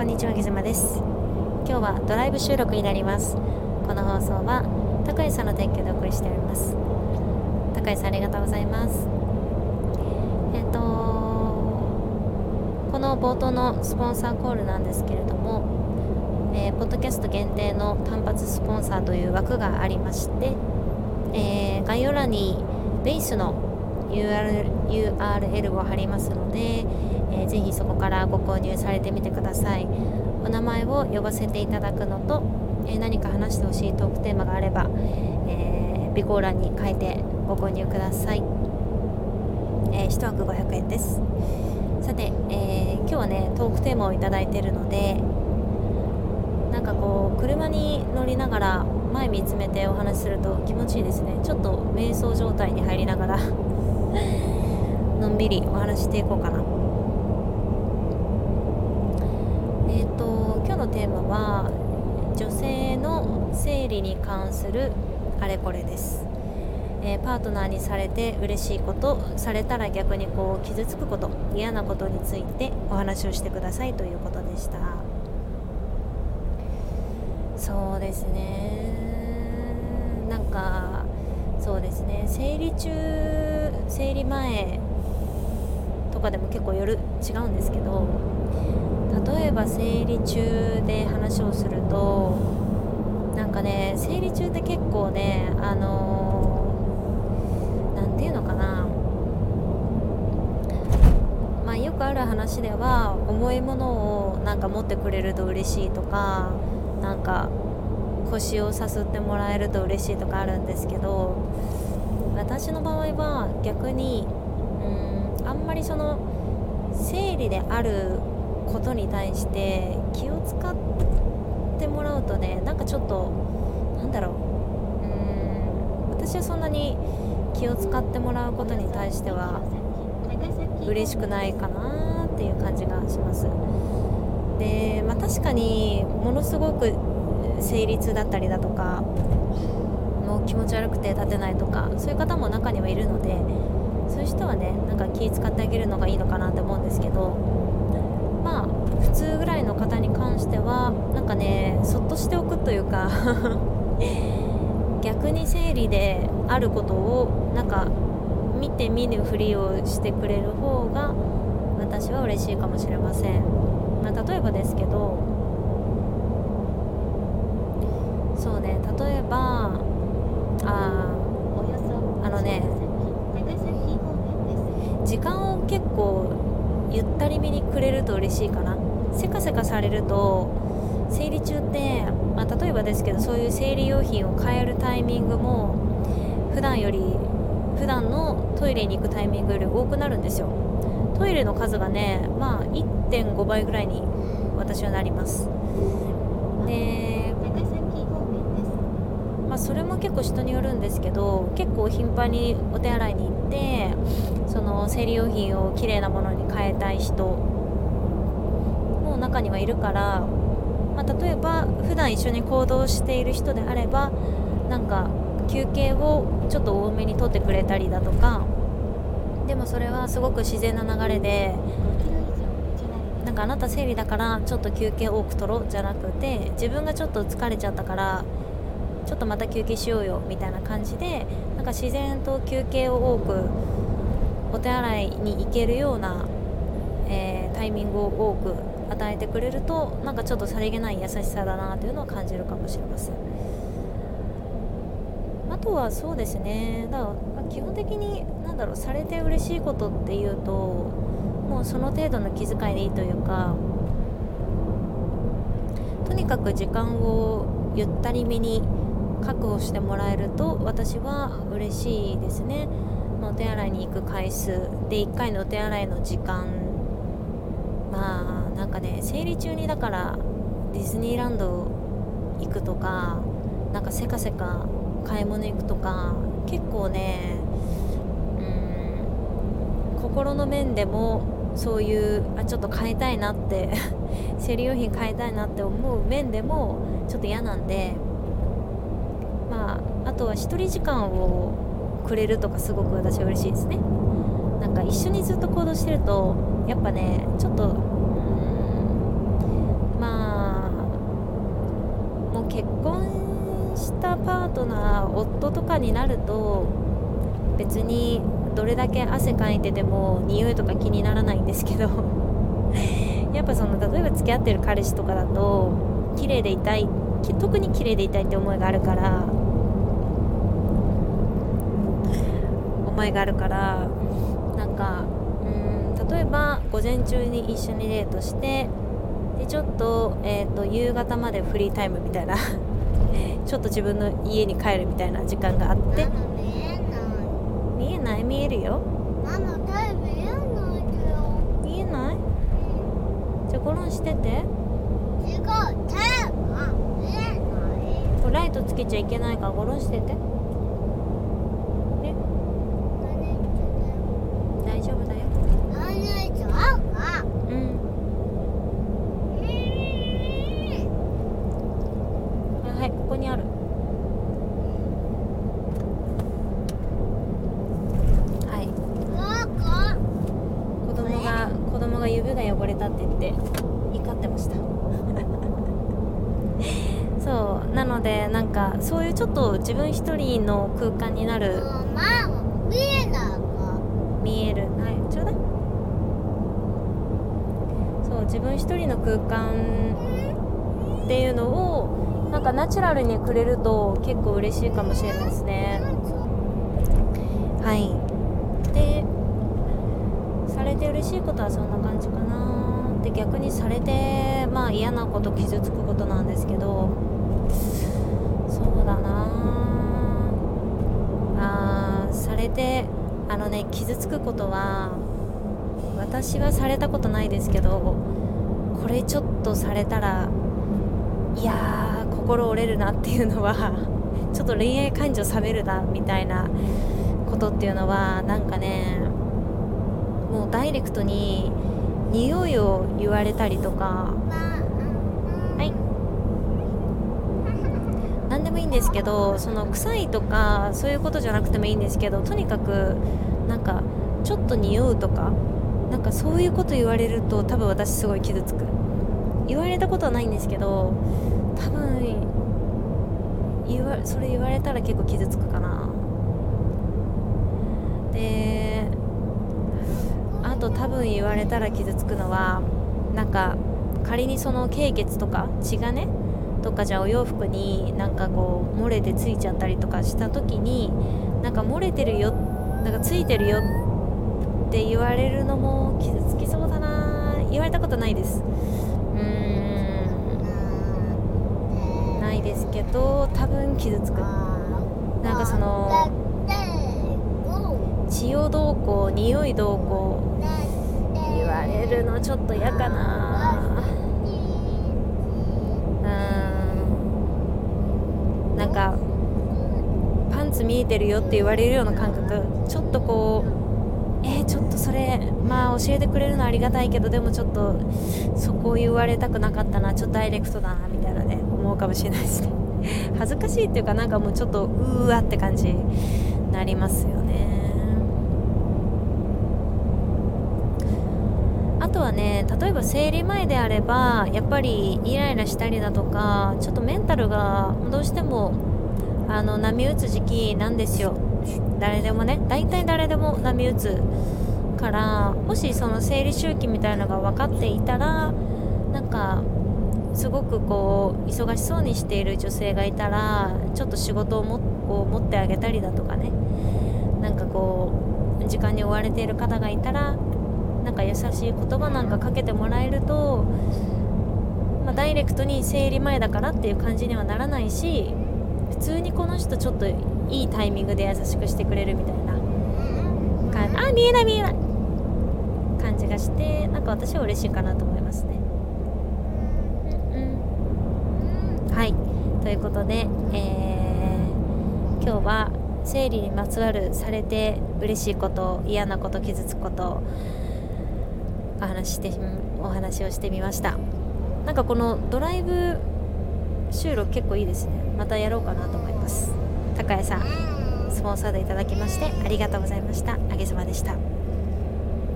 こんにちはギズマです。今日はドライブ収録になります。この放送は高井さんの提供でお送りしております。高井さんありがとうございます。えっ、とこの冒頭のスポンサーコールなんですけれども、えー、ポッドキャスト限定の単発スポンサーという枠がありまして、えー、概要欄にベースの URL, URL を貼りますので、えー、ぜひそこからご購入されてみてください。お名前を呼ばせていただくのと、えー、何か話してほしいトークテーマがあれば、えー、備考欄に書いてご購入ください、えー、1枠500円です。さて、え、今日はねトークテーマを頂いてるのでなんかこう車に乗りながら前見つめてお話しすると気持ちいいですね。ちょっと瞑想状態に入りながら のんびりお話していこうかなえっ、ー、と今日のテーマは女性の生理に関するあれこれです、えー、パートナーにされて嬉しいことされたら逆にこう傷つくこと嫌なことについてお話をしてくださいということでした。そうですね。なんかそうですね。生理中生理前とかでも結構夜違うんですけど例えば生理中で話をするとなんかね生理中って結構ねあの何、て言うのかな。まあよくある話では重いものをなんか持ってくれると嬉しいとかなんか腰をさすってもらえると嬉しいとかあるんですけど私の場合は逆にうんあんまりその生理であることに対して気を使ってもらうとねなんかちょっとなんだろう。うん。私はそんなに気を使ってもらうことに対しては嬉しくないかなっていう感じがします。で、まあ、確かにものすごく生理痛だったりだとかもう気持ち悪くて立てないとかそういう方も中にはいるのでそういう人はねなんか気使ってあげるのがいいのかなって思うんですけどまあ普通ぐらいの方に関してはなんかねそっとしておくというか 逆に生理であることをなんか見て見ぬふりをしてくれる方が私は嬉しいかもしれません、まあ、例えばですけどそうね例えばああのね時間を結構ゆったりめにくれると嬉しいかな。せかせかされると生理中って、まあ、例えばですけどそういう生理用品を変えるタイミングも普段より普段のトイレに行くタイミングより多くなるんですよ。トイレの数がねまあ1.5倍ぐらいに私はなります。でまあ、それも結構人によるんですけど結構頻繁にお手洗いに行ってその生理用品をきれいなものに変えたい人も中にはいるから、まあ、例えば普段一緒に行動している人であればなんか休憩をちょっと多めにとってくれたりだとかでもそれはすごく自然な流れでなんかあなた生理だからちょっと休憩多く取ろうじゃなくて自分がちょっと疲れちゃったからちょっとまた休憩しようよみたいな感じでなんか自然と休憩を多くお手洗いに行けるような、えー、タイミングを多く与えてくれるとなんかちょっとさりげない優しさだなというのを感じるかもしれません。あとはそうですね。だから基本的に何だろうされて嬉しいことっていうともうその程度の気遣いでいいというかとにかく時間をゆったりめに確保してもらえると私は嬉しいですね。お手洗いに行く回数で1回のお手洗いの時間まあなんかね生理中にだからディズニーランド行くとかなんかせかせか買い物行くとか結構ねうん心の面でもそういうあちょっと買いたいなって生理用品買いたいなって思う面でもちょっと嫌なんでまああとは1人時間をくれるとかすごく私は嬉しいですね。なんか一緒にずっと行動してるとやっぱねちょっと結婚したパートナー夫とかになると別にどれだけ汗かいてても匂いとか気にならないんですけど やっぱその例えば付き合ってる彼氏とかだと綺麗でいたい特に綺麗でいたいって思いがあるから思いがあるからなんかうん例えば午前中に一緒にデートしてでちょっと,、えーと、夕方までフリータイムみたいな ちょっと自分の家に帰るみたいな時間があって。見えない。見えるよ。ママタイ見えない見えない？じゃあゴロンしてて。違う。タイが見えない。ライトつけちゃいけないからゴロンしててね大丈夫だようんはいここにあるはい子供が子供が指が汚れたって言って怒ってました。そうなのでなんかそういうちょっと自分一人の空間になる見えな見える。はいちょうだい。そう自分一人の空間っていうのをなんかナチュラルにくれると結構嬉しいかもしれないですね。はいて嬉しいことはそんな感じかな。で逆にされてまあ嫌なこと傷つくことなんですけど。そうだな。あされてあのね傷つくことは私はされたことないですけどこれちょっとされたらいやー心折れるなっていうのはちょっと恋愛感情冷めるなみたいなことっていうのはなんかねもうダイレクトに匂いを言われたりとか。はい。何でもいいんですけどその臭いとかそういうことじゃなくてもいいんですけどとにかくなんかちょっと匂うとかなんかそういうこと言われると多分私すごい傷つく。言われたことはないんですけど多分言わそれ言われたら結構傷つくかな。でと多分言われたら傷つくのはなんか仮にその経血とか血がねとかじゃお洋服になんかこう漏れてついちゃったりとかした時になんか漏れてるよなんかついてるよって言われるのも傷つきそうだな。言われたことないです。うーん。ないですけど多分傷つく。なんかその血をどうこう匂いどうこう言われるのちょっと嫌かな。うん。なんかパンツ見えてるよって言われるような感覚。ちょっとこうえー、ちょっとそれまあ教えてくれるのはありがたいけどでもちょっとそこを言われたくなかったな。ちょっとダイレクトだなみたいなね思うかもしれないですね。恥ずかしいっていうかなんかもうちょっとうーわって感じになりますよねあとね例えば生理前であればやっぱりイライラしたりだとかちょっとメンタルがどうしてもあの波打つ時期なんですよ。誰でもね大体誰でも波打つからもしその生理周期みたいなのが分かっていたらなんかすごくこう忙しそうにしている女性がいたらちょっと仕事をもを持ってあげたりだとかね。なんかこう時間に追われている方がいたらなんか優しい言葉なんかかけてもらえると、まあ、ダイレクトに生理前だからっていう感じにはならないし普通にこの人ちょっといいタイミングで優しくしてくれるみたいな感あ見えない見えない感じがしてなんか私は嬉しいかなと思いますね。うん。うん、はい。ということで、えー、今日は生理にまつわるされて嬉しいこと嫌なこと傷つくことお話してお話をしてみました。なんかこのドライブ収録結構いいですね。またやろうかなと思います。高谷さんスポンサーでいただきましてありがとうございました。あげずまでした。